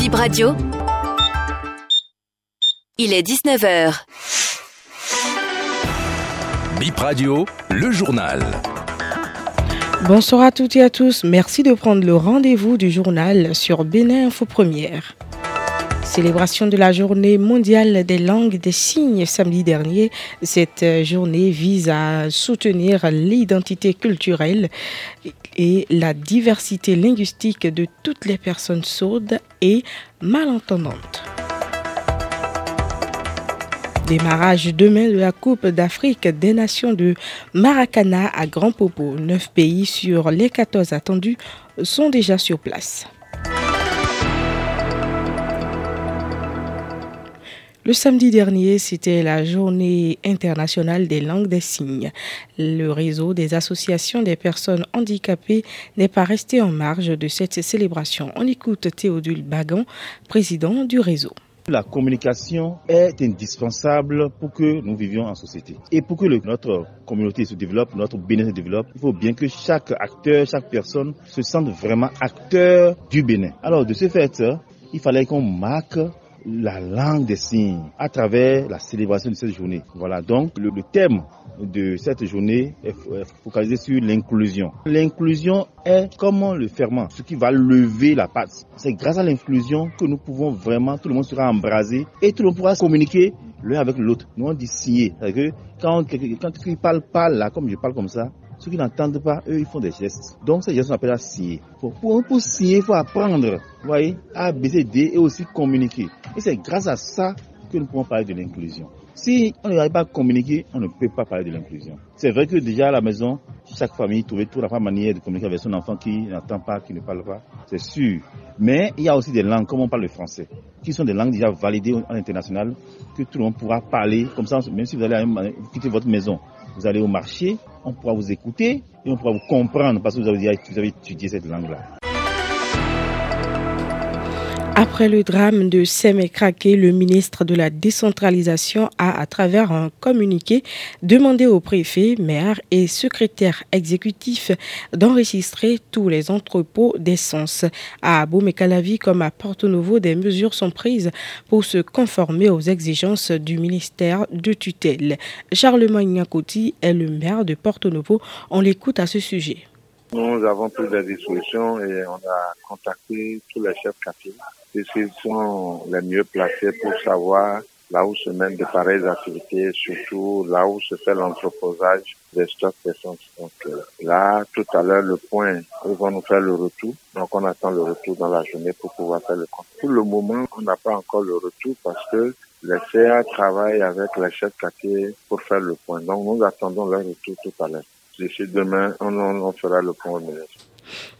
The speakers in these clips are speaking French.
Bip Radio. Il est 19h. Bip Radio, le journal. Bonsoir à toutes et à tous. Merci de prendre le rendez-vous du journal sur Bénin Info Première. Célébration de la journée mondiale des langues des signes samedi dernier. Cette journée vise à soutenir l'identité culturelle et la diversité linguistique de toutes les personnes sourdes et malentendantes. Démarrage demain de la Coupe d'Afrique des Nations de Maracana à Grand Popo. Neuf pays sur les 14 attendus sont déjà sur place. Le samedi dernier, c'était la journée internationale des langues des signes. Le réseau des associations des personnes handicapées n'est pas resté en marge de cette célébration. On écoute Théodule Bagan, président du réseau. La communication est indispensable pour que nous vivions en société. Et pour que notre communauté se développe, notre Bénin se développe, il faut bien que chaque acteur, chaque personne se sente vraiment acteur du Bénin. Alors de ce fait, il fallait qu'on marque la langue des signes à travers la célébration de cette journée. Voilà, donc le, thème de cette journée est focalisé sur l'inclusion. L'inclusion est comme le ferment, ce qui va lever la pâte. C'est grâce à l'inclusion que nous pouvons vraiment, tout le monde sera embrasé et tout le monde pourra communiquer l'un avec l'autre. Nous on dit signer. Que quand, quand tu parles pas là, comme je parle comme ça, ceux qui n'entendent pas, eux, ils font des gestes. Donc, ces gestes, on appelle à signer. Pour, pour, signer, il faut apprendre, vous voyez, C, D et aussi communiquer. Et c'est grâce à ça que nous pouvons parler de l'inclusion. Si on n'arrive pas à communiquer, on ne peut pas parler de l'inclusion. C'est vrai que déjà à la maison, chaque famille trouvait toute la manière de communiquer avec son enfant qui n'entend pas, qui ne parle pas. C'est sûr. Mais il y a aussi des langues, comme on parle le français, qui sont des langues déjà validées à l'international, que tout le monde pourra parler. Comme ça, même si vous allez quitter votre maison, vous allez au marché, on pourra vous écouter et on pourra vous comprendre parce que vous avez, vous avez étudié cette langue-là. Après le drame de Sémécraqué, le ministre de la décentralisation a, à travers un communiqué, demandé aux préfets, maires et secrétaires exécutifs d'enregistrer tous les entrepôts d'essence. À Abomey-Calavi comme à Porto Novo, des mesures sont prises pour se conformer aux exigences du ministère de tutelle. Charlemagne Nyakoti est le maire de Porto Novo. On l'écoute à ce sujet. Nous avons pris des dispositions et on a contacté tous les chefs quartiers puisqu'ils sont les mieux placés pour savoir là où se mènent de pareilles activités, surtout là où se fait l'entreposage des stocks d'essence. Donc euh, là, tout à l'heure, le point, ils vont nous faire le retour. Donc on attend le retour dans la journée pour pouvoir faire le compte. Pour le moment, on n'a pas encore le retour parce que les CA travaillent avec les chefs quartiers pour faire le point. Donc nous attendons leur retour tout à l'heure. D'ici demain, on, on, fera le point au ministre.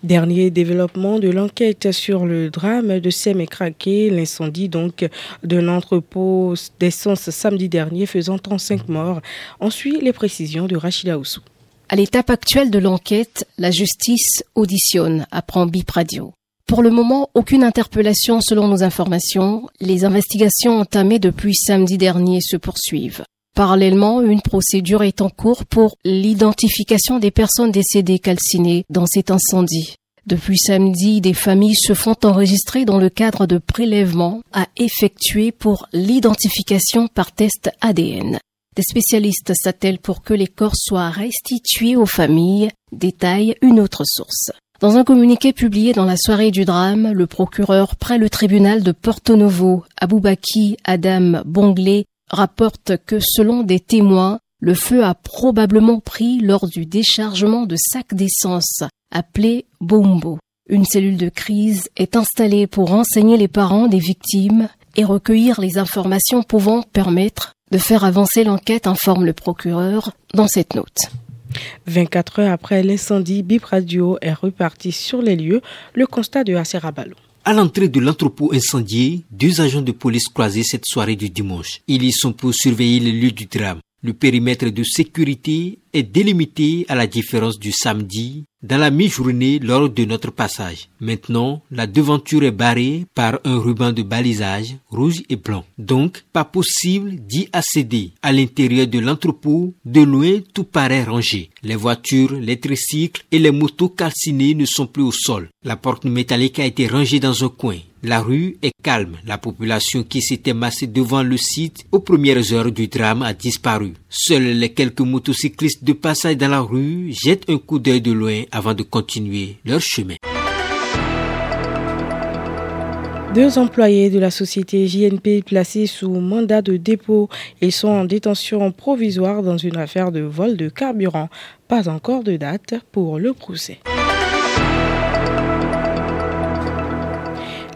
Dernier développement de l'enquête sur le drame de Sémécraqué, l'incendie donc de l'entrepôt d'essence samedi dernier faisant 35 morts. On suit les précisions de Rachida Oussou. À l'étape actuelle de l'enquête, la justice auditionne, apprend Bip Radio. Pour le moment, aucune interpellation selon nos informations. Les investigations entamées depuis samedi dernier se poursuivent. Parallèlement, une procédure est en cours pour l'identification des personnes décédées calcinées dans cet incendie. Depuis samedi, des familles se font enregistrer dans le cadre de prélèvements à effectuer pour l'identification par test ADN. Des spécialistes s'attellent pour que les corps soient restitués aux familles, détaille une autre source. Dans un communiqué publié dans la soirée du drame, le procureur près le tribunal de Porto Novo, Aboubaki Adam Bonglé, rapporte que selon des témoins, le feu a probablement pris lors du déchargement de sacs d'essence appelé Bombo. Une cellule de crise est installée pour renseigner les parents des victimes et recueillir les informations pouvant permettre de faire avancer l'enquête, informe le procureur dans cette note. 24 heures après l'incendie, Bip Radio est reparti sur les lieux. Le constat de Aserabalo. À l'entrée de l'entrepôt incendié, deux agents de police croisaient cette soirée du dimanche. Ils y sont pour surveiller le lieu du drame. Le périmètre de sécurité est délimité à la différence du samedi dans la mi-journée lors de notre passage. Maintenant, la devanture est barrée par un ruban de balisage rouge et blanc. Donc, pas possible d'y accéder. À l'intérieur de l'entrepôt, de loin, tout paraît rangé. Les voitures, les tricycles et les motos calcinées ne sont plus au sol. La porte métallique a été rangée dans un coin. La rue est calme. La population qui s'était massée devant le site aux premières heures du drame a disparu. Seuls les quelques motocyclistes de passage dans la rue jettent un coup d'œil de loin avant de continuer leur chemin. Deux employés de la société JNP placés sous mandat de dépôt. Ils sont en détention provisoire dans une affaire de vol de carburant. Pas encore de date pour le procès.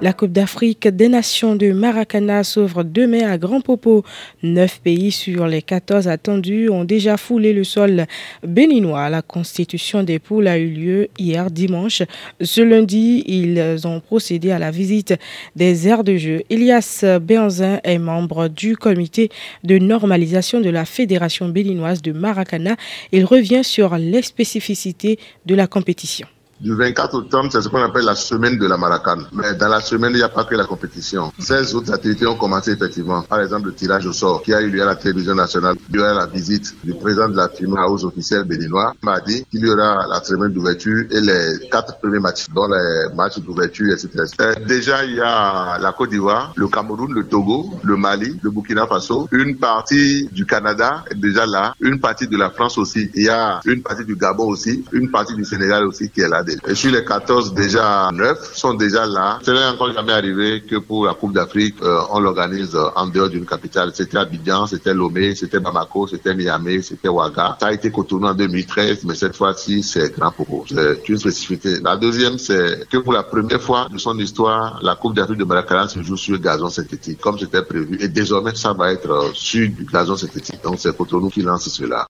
La Coupe d'Afrique des Nations de Maracana s'ouvre demain à Grand Popo. Neuf pays sur les 14 attendus ont déjà foulé le sol béninois. La constitution des poules a eu lieu hier dimanche. Ce lundi, ils ont procédé à la visite des aires de jeu. Elias Benzin est membre du comité de normalisation de la Fédération béninoise de Maracana. Il revient sur les spécificités de la compétition. Du 24 octobre, c'est ce qu'on appelle la semaine de la Maracane. Mais dans la semaine, il n'y a pas que la compétition. 16 autres activités ont commencé effectivement. Par exemple, le tirage au sort qui a eu lieu à la télévision nationale. Aura la visite du président de la FIMA aux officiels béninois. M'a dit qu'il y aura la semaine d'ouverture et les quatre premiers matchs, dont les matchs d'ouverture, etc. Euh, déjà, il y a la Côte d'Ivoire, le Cameroun, le Togo, le Mali, le Burkina Faso, une partie du Canada est déjà là, une partie de la France aussi. Il y a une partie du Gabon aussi, une partie du Sénégal aussi qui est là. Et sur les 14, déjà 9 sont déjà là. Ce n'est encore jamais arrivé que pour la Coupe d'Afrique, euh, on l'organise euh, en dehors d'une capitale. C'était Abidjan, c'était Lomé, c'était Bamako, c'était Niamey, c'était Ouaga. Ça a été Cotonou en 2013, mais cette fois-ci, c'est Grand Popo. C'est une spécificité. La deuxième, c'est que pour la première fois de son histoire, la Coupe d'Afrique de Maracana se joue sur gazon synthétique, comme c'était prévu. Et désormais, ça va être euh, sur du gazon synthétique. Donc, c'est Cotonou qui lance cela.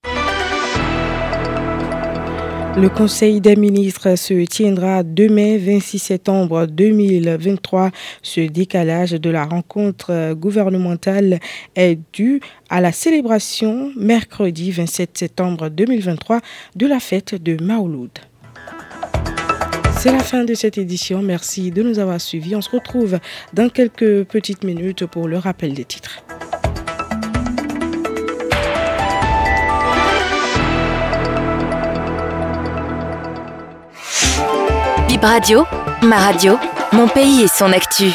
Le Conseil des ministres se tiendra demain 26 septembre 2023. Ce décalage de la rencontre gouvernementale est dû à la célébration mercredi 27 septembre 2023 de la fête de Maouloud. C'est la fin de cette édition. Merci de nous avoir suivis. On se retrouve dans quelques petites minutes pour le rappel des titres. Radio, ma radio, mon pays et son actu.